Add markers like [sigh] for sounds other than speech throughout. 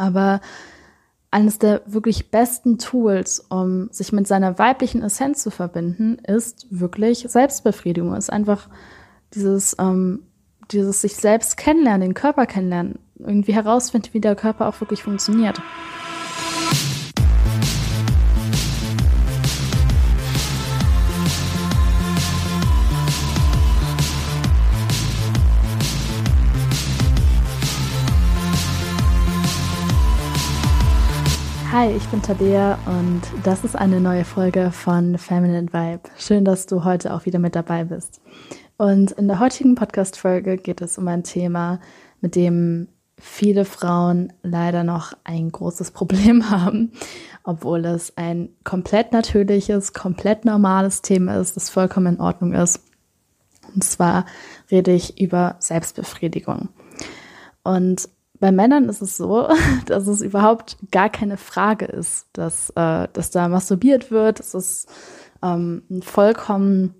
Aber eines der wirklich besten Tools, um sich mit seiner weiblichen Essenz zu verbinden, ist wirklich Selbstbefriedigung. Ist einfach dieses, ähm, dieses sich selbst kennenlernen, den Körper kennenlernen, irgendwie herausfinden, wie der Körper auch wirklich funktioniert. Hi, ich bin Tabea und das ist eine neue Folge von Feminine Vibe. Schön, dass du heute auch wieder mit dabei bist. Und in der heutigen Podcast-Folge geht es um ein Thema, mit dem viele Frauen leider noch ein großes [laughs] Problem haben, obwohl es ein komplett natürliches, komplett normales Thema ist, das vollkommen in Ordnung ist. Und zwar rede ich über Selbstbefriedigung. Und bei Männern ist es so, [laughs] dass es überhaupt gar keine Frage ist, dass, äh, dass da masturbiert wird. Es ist ähm, ein vollkommen,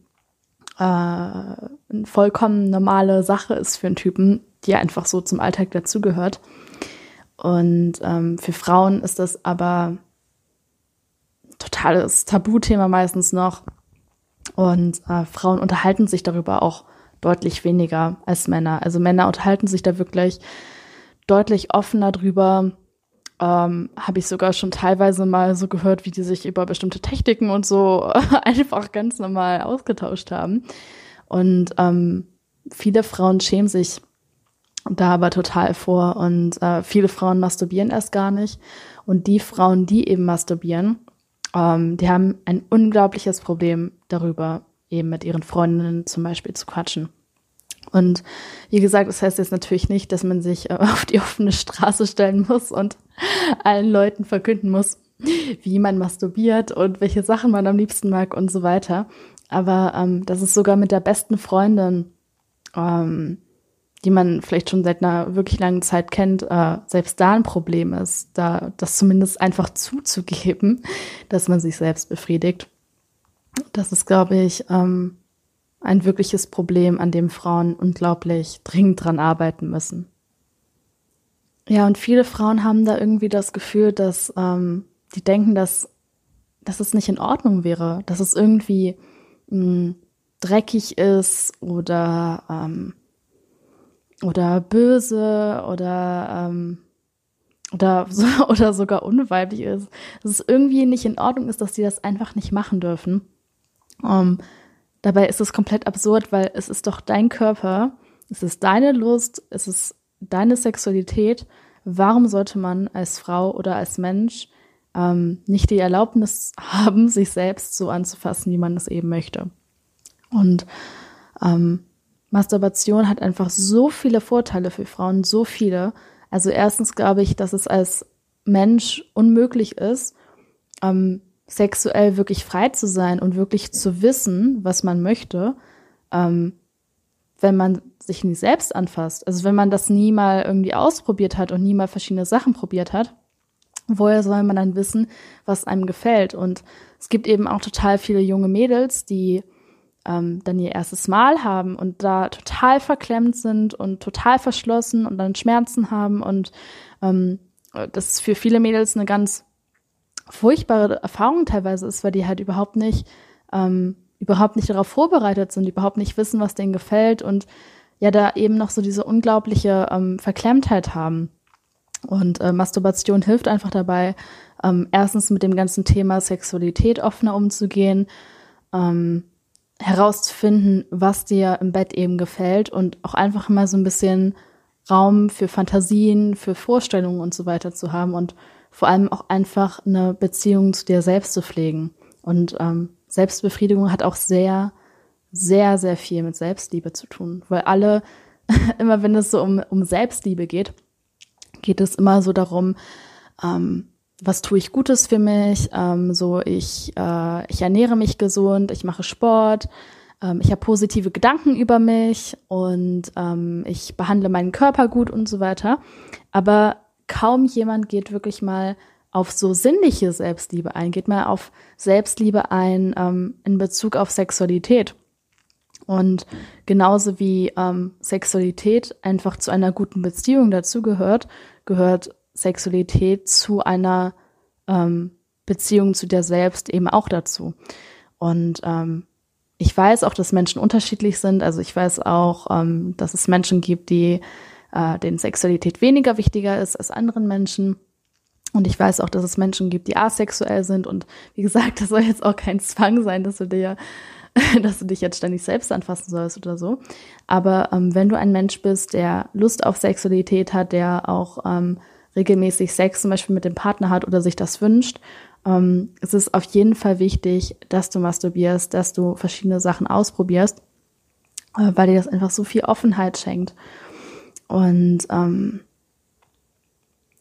äh, eine vollkommen normale Sache ist für einen Typen, die einfach so zum Alltag dazugehört. Und ähm, für Frauen ist das aber totales Tabuthema meistens noch. Und äh, Frauen unterhalten sich darüber auch deutlich weniger als Männer. Also Männer unterhalten sich da wirklich deutlich offener drüber. Ähm, Habe ich sogar schon teilweise mal so gehört, wie die sich über bestimmte Techniken und so [laughs] einfach ganz normal ausgetauscht haben. Und ähm, viele Frauen schämen sich da aber total vor und äh, viele Frauen masturbieren erst gar nicht. Und die Frauen, die eben masturbieren, ähm, die haben ein unglaubliches Problem darüber, eben mit ihren Freundinnen zum Beispiel zu quatschen. Und wie gesagt, das heißt jetzt natürlich nicht, dass man sich äh, [laughs] auf die offene Straße stellen muss und allen Leuten verkünden muss, wie man masturbiert und welche Sachen man am liebsten mag und so weiter. Aber ähm, das ist sogar mit der besten Freundin, ähm, die man vielleicht schon seit einer wirklich langen Zeit kennt, äh, selbst da ein Problem ist, da das zumindest einfach zuzugeben, [laughs] dass man sich selbst befriedigt. Das ist, glaube ich, ähm, ein wirkliches Problem, an dem Frauen unglaublich dringend dran arbeiten müssen. Ja, und viele Frauen haben da irgendwie das Gefühl, dass ähm, die denken, dass, dass es nicht in Ordnung wäre, dass es irgendwie mh, hm, dreckig ist oder, ähm, oder böse oder, ähm, oder, [laughs] so, oder sogar unweiblich ist. Dass es irgendwie nicht in Ordnung ist, dass sie das einfach nicht machen dürfen. Um, Dabei ist es komplett absurd, weil es ist doch dein Körper, es ist deine Lust, es ist deine Sexualität. Warum sollte man als Frau oder als Mensch ähm, nicht die Erlaubnis haben, sich selbst so anzufassen, wie man es eben möchte? Und ähm, Masturbation hat einfach so viele Vorteile für Frauen, so viele. Also erstens glaube ich, dass es als Mensch unmöglich ist, ähm, sexuell wirklich frei zu sein und wirklich zu wissen, was man möchte, ähm, wenn man sich nie selbst anfasst. Also wenn man das nie mal irgendwie ausprobiert hat und nie mal verschiedene Sachen probiert hat, woher soll man dann wissen, was einem gefällt? Und es gibt eben auch total viele junge Mädels, die ähm, dann ihr erstes Mal haben und da total verklemmt sind und total verschlossen und dann Schmerzen haben und ähm, das ist für viele Mädels eine ganz furchtbare Erfahrung teilweise ist, weil die halt überhaupt nicht, ähm, überhaupt nicht darauf vorbereitet sind, überhaupt nicht wissen, was denen gefällt und ja da eben noch so diese unglaubliche ähm, Verklemmtheit haben. Und äh, Masturbation hilft einfach dabei, ähm, erstens mit dem ganzen Thema Sexualität offener umzugehen, ähm, herauszufinden, was dir im Bett eben gefällt und auch einfach mal so ein bisschen Raum für Fantasien, für Vorstellungen und so weiter zu haben und vor allem auch einfach eine Beziehung zu dir selbst zu pflegen. Und ähm, Selbstbefriedigung hat auch sehr, sehr, sehr viel mit Selbstliebe zu tun. Weil alle, [laughs] immer wenn es so um, um Selbstliebe geht, geht es immer so darum, ähm, was tue ich Gutes für mich? Ähm, so ich, äh, ich ernähre mich gesund, ich mache Sport, ähm, ich habe positive Gedanken über mich und ähm, ich behandle meinen Körper gut und so weiter. Aber kaum jemand geht wirklich mal auf so sinnliche Selbstliebe ein, geht mal auf Selbstliebe ein ähm, in Bezug auf Sexualität. Und genauso wie ähm, Sexualität einfach zu einer guten Beziehung dazugehört, gehört Sexualität zu einer ähm, Beziehung zu dir selbst eben auch dazu. Und ähm, ich weiß auch, dass Menschen unterschiedlich sind. Also ich weiß auch, ähm, dass es Menschen gibt, die äh, denen Sexualität weniger wichtiger ist als anderen Menschen. Und ich weiß auch, dass es Menschen gibt, die asexuell sind. Und wie gesagt, das soll jetzt auch kein Zwang sein, dass du dir, [laughs] dass du dich jetzt ständig selbst anfassen sollst oder so. Aber ähm, wenn du ein Mensch bist, der Lust auf Sexualität hat, der auch ähm, regelmäßig Sex zum Beispiel mit dem Partner hat oder sich das wünscht, ähm, es ist auf jeden Fall wichtig, dass du masturbierst, dass du verschiedene Sachen ausprobierst, äh, weil dir das einfach so viel Offenheit schenkt. Und ähm,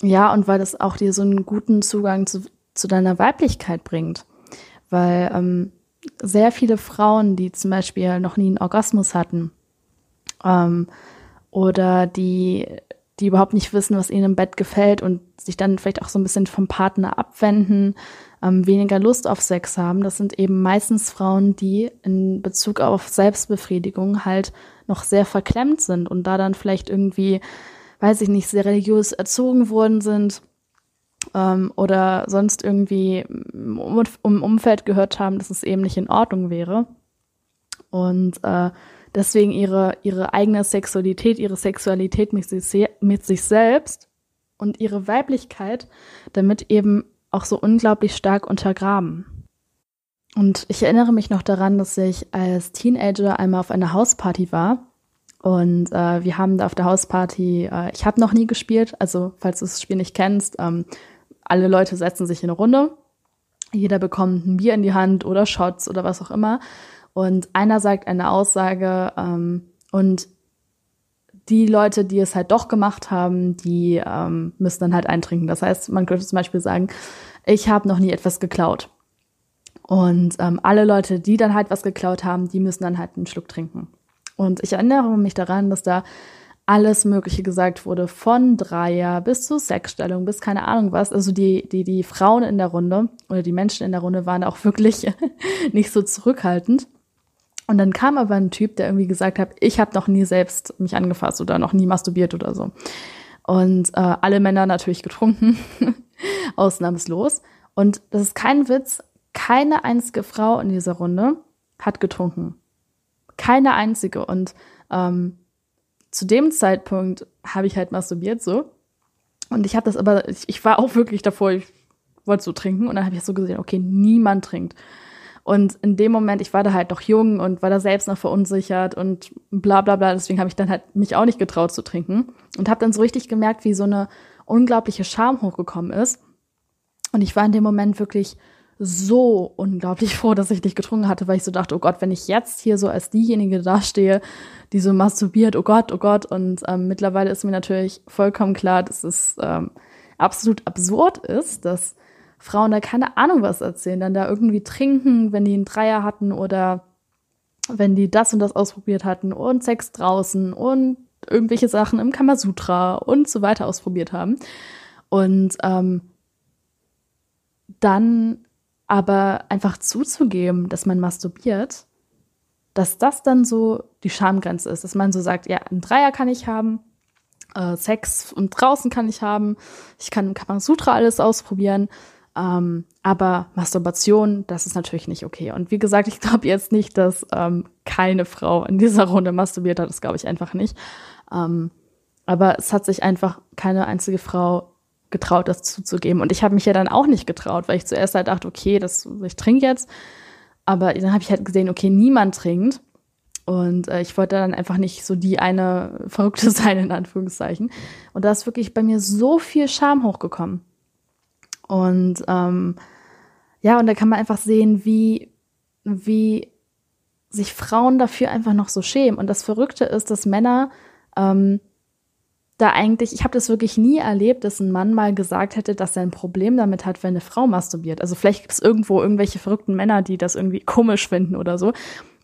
ja, und weil das auch dir so einen guten Zugang zu, zu deiner Weiblichkeit bringt. Weil ähm, sehr viele Frauen, die zum Beispiel noch nie einen Orgasmus hatten ähm, oder die, die überhaupt nicht wissen, was ihnen im Bett gefällt und sich dann vielleicht auch so ein bisschen vom Partner abwenden, ähm, weniger Lust auf Sex haben, das sind eben meistens Frauen, die in Bezug auf Selbstbefriedigung halt noch sehr verklemmt sind und da dann vielleicht irgendwie weiß ich nicht, sehr religiös erzogen worden sind ähm, oder sonst irgendwie im Umfeld gehört haben, dass es eben nicht in Ordnung wäre. Und äh, deswegen ihre, ihre eigene Sexualität, ihre Sexualität mit sich, mit sich selbst und ihre Weiblichkeit damit eben auch so unglaublich stark untergraben. Und ich erinnere mich noch daran, dass ich als Teenager einmal auf einer Hausparty war und äh, wir haben da auf der Hausparty, äh, ich habe noch nie gespielt, also falls du das Spiel nicht kennst, ähm, alle Leute setzen sich in eine Runde, jeder bekommt ein Bier in die Hand oder Shots oder was auch immer. Und einer sagt eine Aussage ähm, und die Leute, die es halt doch gemacht haben, die ähm, müssen dann halt eintrinken. Das heißt, man könnte zum Beispiel sagen, ich habe noch nie etwas geklaut. Und ähm, alle Leute, die dann halt was geklaut haben, die müssen dann halt einen Schluck trinken. Und ich erinnere mich daran, dass da alles Mögliche gesagt wurde, von Dreier bis zu Sexstellung, bis keine Ahnung was. Also die, die, die Frauen in der Runde oder die Menschen in der Runde waren auch wirklich [laughs] nicht so zurückhaltend. Und dann kam aber ein Typ, der irgendwie gesagt hat, ich habe noch nie selbst mich angefasst oder noch nie masturbiert oder so. Und äh, alle Männer natürlich getrunken, [laughs] ausnahmslos. Und das ist kein Witz, keine einzige Frau in dieser Runde hat getrunken. Keine einzige. Und ähm, zu dem Zeitpunkt habe ich halt masturbiert so. Und ich habe das aber, ich, ich, war auch wirklich davor, ich wollte so trinken. Und dann habe ich so gesehen, okay, niemand trinkt. Und in dem Moment, ich war da halt noch jung und war da selbst noch verunsichert und bla bla bla. Deswegen habe ich dann halt mich auch nicht getraut zu trinken. Und habe dann so richtig gemerkt, wie so eine unglaubliche Scham hochgekommen ist. Und ich war in dem Moment wirklich so unglaublich [laughs] froh, dass ich dich getrunken hatte, weil ich so dachte, oh Gott, wenn ich jetzt hier so als diejenige dastehe, die so masturbiert, oh Gott, oh Gott. Und ähm, mittlerweile ist mir natürlich vollkommen klar, dass es ähm, absolut absurd ist, dass Frauen da keine Ahnung was erzählen, dann da irgendwie trinken, wenn die einen Dreier hatten oder wenn die das und das ausprobiert hatten und Sex draußen und irgendwelche Sachen im Kamasutra und so weiter ausprobiert haben. Und ähm, dann aber einfach zuzugeben, dass man masturbiert, dass das dann so die Schamgrenze ist, dass man so sagt, ja, ein Dreier kann ich haben, äh, Sex und draußen kann ich haben, ich kann Kamasutra alles ausprobieren, ähm, aber Masturbation, das ist natürlich nicht okay. Und wie gesagt, ich glaube jetzt nicht, dass ähm, keine Frau in dieser Runde masturbiert hat, das glaube ich einfach nicht. Ähm, aber es hat sich einfach keine einzige Frau getraut, das zuzugeben. Und ich habe mich ja dann auch nicht getraut, weil ich zuerst halt dachte, okay, das, ich trinke jetzt. Aber dann habe ich halt gesehen, okay, niemand trinkt. Und äh, ich wollte dann einfach nicht so die eine Verrückte [laughs] sein, in Anführungszeichen. Und da ist wirklich bei mir so viel Scham hochgekommen. Und ähm, ja, und da kann man einfach sehen, wie, wie sich Frauen dafür einfach noch so schämen. Und das Verrückte ist, dass Männer ähm, da eigentlich, ich habe das wirklich nie erlebt, dass ein Mann mal gesagt hätte, dass er ein Problem damit hat, wenn eine Frau masturbiert. Also vielleicht gibt es irgendwo irgendwelche verrückten Männer, die das irgendwie [laughs] komisch finden oder so.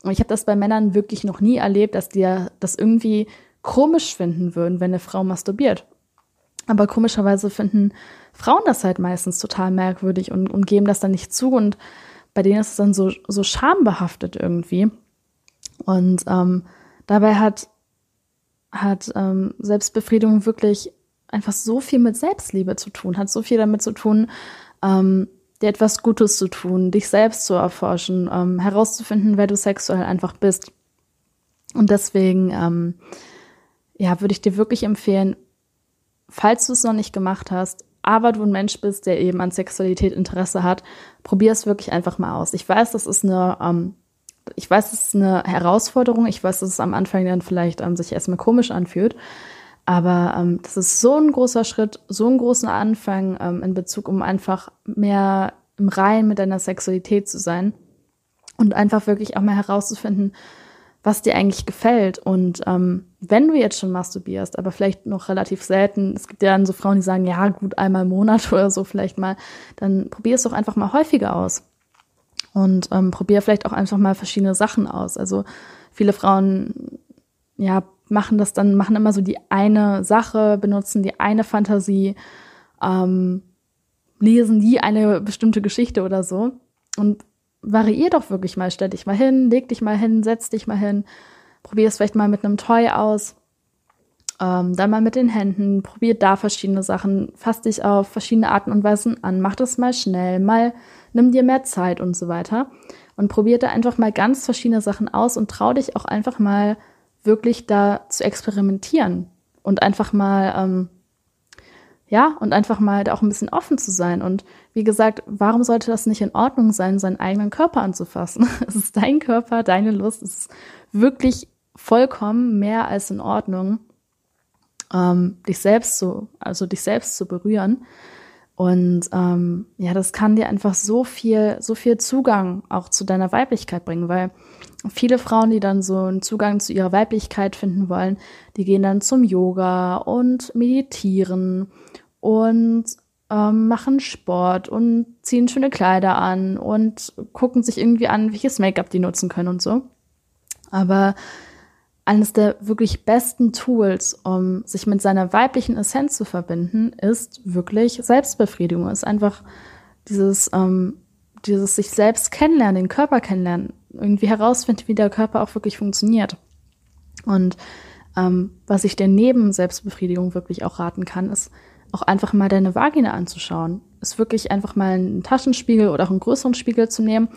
Und ich habe das bei Männern wirklich noch nie erlebt, dass die das irgendwie komisch finden würden, wenn eine Frau masturbiert. Aber komischerweise finden Frauen das halt meistens total merkwürdig und, und geben das dann nicht zu. Und bei denen ist es dann so, so schambehaftet irgendwie. Und ähm, dabei hat hat ähm, Selbstbefriedigung wirklich einfach so viel mit Selbstliebe zu tun, hat so viel damit zu tun, ähm, dir etwas Gutes zu tun, dich selbst zu erforschen, ähm, herauszufinden, wer du sexuell einfach bist. Und deswegen, ähm, ja, würde ich dir wirklich empfehlen, falls du es noch nicht gemacht hast, aber du ein Mensch bist, der eben an Sexualität Interesse hat, probier es wirklich einfach mal aus. Ich weiß, das ist eine, ähm, ich weiß, das ist eine Herausforderung. Ich weiß, dass es am Anfang dann vielleicht ähm, sich erstmal komisch anfühlt. Aber ähm, das ist so ein großer Schritt, so ein großer Anfang ähm, in Bezug, um einfach mehr im Reinen mit deiner Sexualität zu sein und einfach wirklich auch mal herauszufinden, was dir eigentlich gefällt. Und ähm, wenn du jetzt schon masturbierst, aber vielleicht noch relativ selten, es gibt ja dann so Frauen, die sagen, ja gut, einmal im Monat [laughs] oder so vielleicht mal, dann probier es doch einfach mal häufiger aus. Und ähm, probier vielleicht auch einfach mal verschiedene Sachen aus. Also viele Frauen, ja, machen das dann, machen immer so die eine Sache, benutzen die eine Fantasie, ähm, lesen die eine bestimmte Geschichte oder so. Und variier doch wirklich mal, stell dich mal hin, leg dich mal hin, setz dich mal hin, probier es vielleicht mal mit einem Toy aus, ähm, dann mal mit den Händen, probier da verschiedene Sachen, fass dich auf verschiedene Arten und Weisen an, mach das mal schnell, mal nimm dir mehr Zeit und so weiter und probier da einfach mal ganz verschiedene Sachen aus und trau dich auch einfach mal wirklich da zu experimentieren und einfach mal ähm, ja, und einfach mal da auch ein bisschen offen zu sein. Und wie gesagt, warum sollte das nicht in Ordnung sein, seinen eigenen Körper anzufassen? [laughs] Es ist dein Körper, deine Lust, es ist wirklich vollkommen mehr als in Ordnung, ähm, dich selbst zu, also dich selbst zu berühren. Und ähm, ja, das kann dir einfach so viel, so viel Zugang auch zu deiner Weiblichkeit bringen, weil viele Frauen, die dann so einen Zugang zu ihrer Weiblichkeit finden wollen, die gehen dann zum Yoga und meditieren und ähm, machen Sport und ziehen schöne Kleider an und gucken sich irgendwie an, welches Make-up die nutzen können und so. Aber eines der wirklich besten Tools, um sich mit seiner weiblichen Essenz zu verbinden, ist wirklich Selbstbefriedigung. Ist einfach dieses, ähm, dieses sich selbst kennenlernen, den Körper kennenlernen, irgendwie herausfinden, wie der Körper auch wirklich funktioniert. Und ähm, was ich dir neben Selbstbefriedigung wirklich auch raten kann, ist auch einfach mal deine Vagina anzuschauen. Ist wirklich einfach mal einen Taschenspiegel oder auch einen größeren Spiegel zu nehmen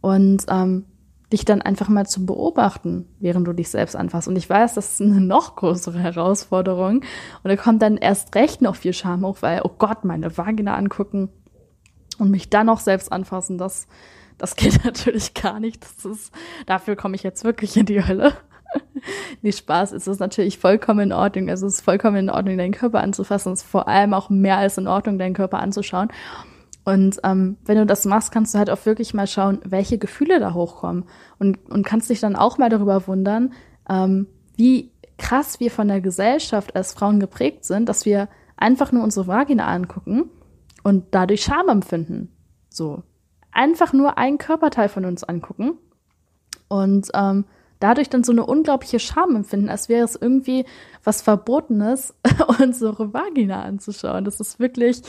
und ähm, dich dann einfach mal zu beobachten, während du dich selbst anfasst. Und ich weiß, das ist eine noch größere Herausforderung. Und da kommt dann erst recht noch viel Scham hoch, weil, oh Gott, meine Vagina angucken und mich dann noch selbst anfassen, das, das geht [laughs] natürlich gar nicht. Das ist, dafür komme ich jetzt wirklich in die Hölle. [laughs] nee, Spaß ist es natürlich vollkommen in Ordnung. Also es ist vollkommen in Ordnung, deinen Körper anzufassen. Es ist vor allem auch mehr als in Ordnung, deinen Körper anzuschauen. Und ähm, wenn du das machst, kannst du halt auch wirklich mal schauen, welche Gefühle da hochkommen. Und, und kannst dich dann auch mal darüber wundern, ähm, wie krass wir von der Gesellschaft als Frauen geprägt sind, dass wir einfach nur unsere Vagina angucken und dadurch Scham empfinden. So. Einfach nur ein Körperteil von uns angucken. Und ähm, dadurch dann so eine unglaubliche Scham empfinden, als wäre es irgendwie was Verbotenes, [laughs] unsere Vagina anzuschauen. Das ist wirklich,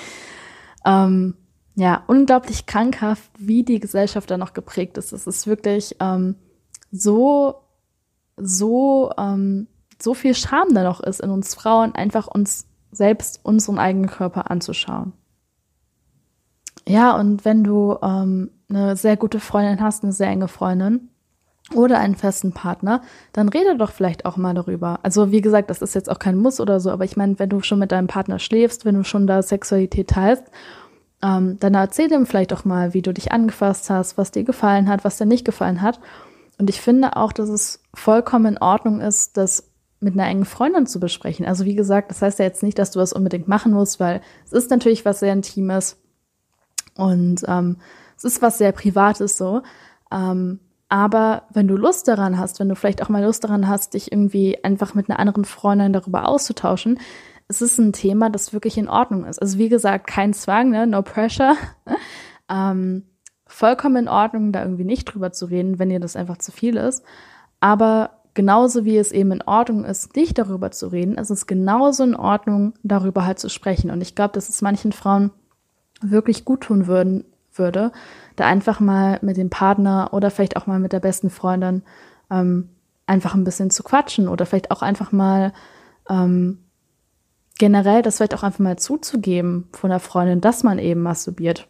ähm, ja, unglaublich krankhaft, wie die Gesellschaft da noch geprägt ist. Es ist wirklich ähm, so, so, ähm, so viel Scham da noch ist in uns Frauen, einfach uns selbst unseren eigenen Körper anzuschauen. Ja, und wenn du ähm, eine sehr gute Freundin hast, eine sehr enge Freundin, oder einen festen Partner, dann rede doch vielleicht auch mal darüber. Also wie gesagt, das ist jetzt auch kein Muss oder so, aber ich meine, wenn du schon mit deinem Partner schläfst, wenn du schon da Sexualität teilst, ähm, dann erzähl ihm vielleicht auch mal, wie du dich angefasst hast, was dir gefallen hat, was dir nicht gefallen hat. Und ich finde auch, dass es vollkommen in Ordnung ist, das mit einer engen Freundin zu besprechen. Also wie gesagt, das heißt ja jetzt nicht, dass du das unbedingt machen musst, weil es ist natürlich was sehr Intimes und ähm, es ist was sehr Privates so. Ähm, aber wenn du Lust daran hast, wenn du vielleicht auch mal Lust daran hast, dich irgendwie einfach mit einer anderen Freundin darüber auszutauschen, es ist ein Thema, das wirklich in Ordnung ist. Also wie gesagt, kein Zwang, ne? no pressure. [laughs] ähm, vollkommen in Ordnung, da irgendwie nicht drüber zu reden, wenn dir das einfach zu viel ist. Aber genauso wie es eben in Ordnung ist, nicht darüber zu reden, ist es genauso in Ordnung, darüber halt zu sprechen. Und ich glaube, dass es manchen Frauen wirklich gut tun würden, würde, da einfach mal mit dem Partner oder vielleicht auch mal mit der besten Freundin ähm, einfach ein bisschen zu quatschen oder vielleicht auch einfach mal ähm, generell das vielleicht auch einfach mal zuzugeben von der Freundin, dass man eben masturbiert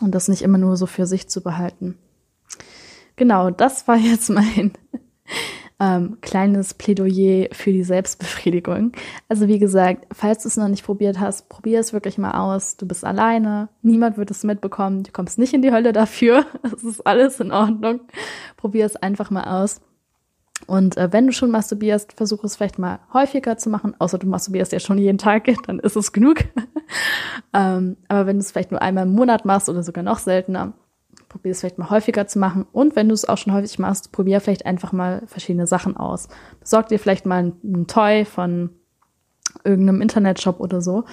und das nicht immer nur so für sich zu behalten. Genau, das war jetzt [laughs] mein ähm, kleines Plädoyer für die Selbstbefriedigung. Also wie gesagt, falls du es noch nicht probiert hast, probier es wirklich mal aus. Du bist alleine, niemand wird es mitbekommen, du kommst nicht in die Hölle dafür. [laughs] Es ist alles in Ordnung. Probier es einfach mal aus. Und äh, wenn du schon masturbierst, versuch es vielleicht mal häufiger zu machen, außer du masturbierst ja schon jeden Tag, [laughs] dann ist es genug. [laughs] ähm, aber wenn du es vielleicht nur einmal im Monat machst oder sogar noch seltener, probier es vielleicht mal häufiger zu machen. Und wenn du es auch schon häufig machst, probier vielleicht einfach mal verschiedene Sachen aus. Besorg dir vielleicht mal ein, Toy von irgendeinem Internetshop oder so.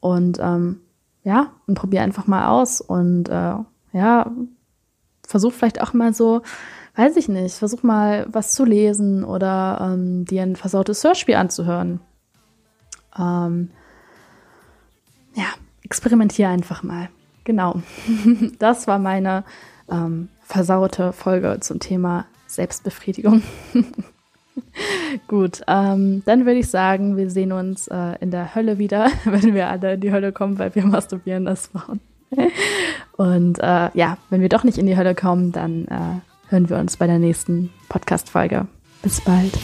Und ähm, ja, und probier einfach mal aus. Und äh, ja, versuch vielleicht auch mal so weiß ich nicht, versuch mal was zu lesen oder ähm, dir ein versautes Hörspiel anzuhören. Ähm, ja, experimentiere einfach mal. Genau. [laughs] das war meine ähm, versaute Folge zum Thema Selbstbefriedigung. [laughs] Gut, ähm, dann würde ich sagen, wir sehen uns äh, in der Hölle wieder, [laughs] wenn wir alle in die Hölle kommen, weil wir masturbieren das Frauen. Und äh, ja, wenn wir doch nicht in die Hölle kommen, dann äh, hören wir uns bei der nächsten Podcast-Folge. Bis bald.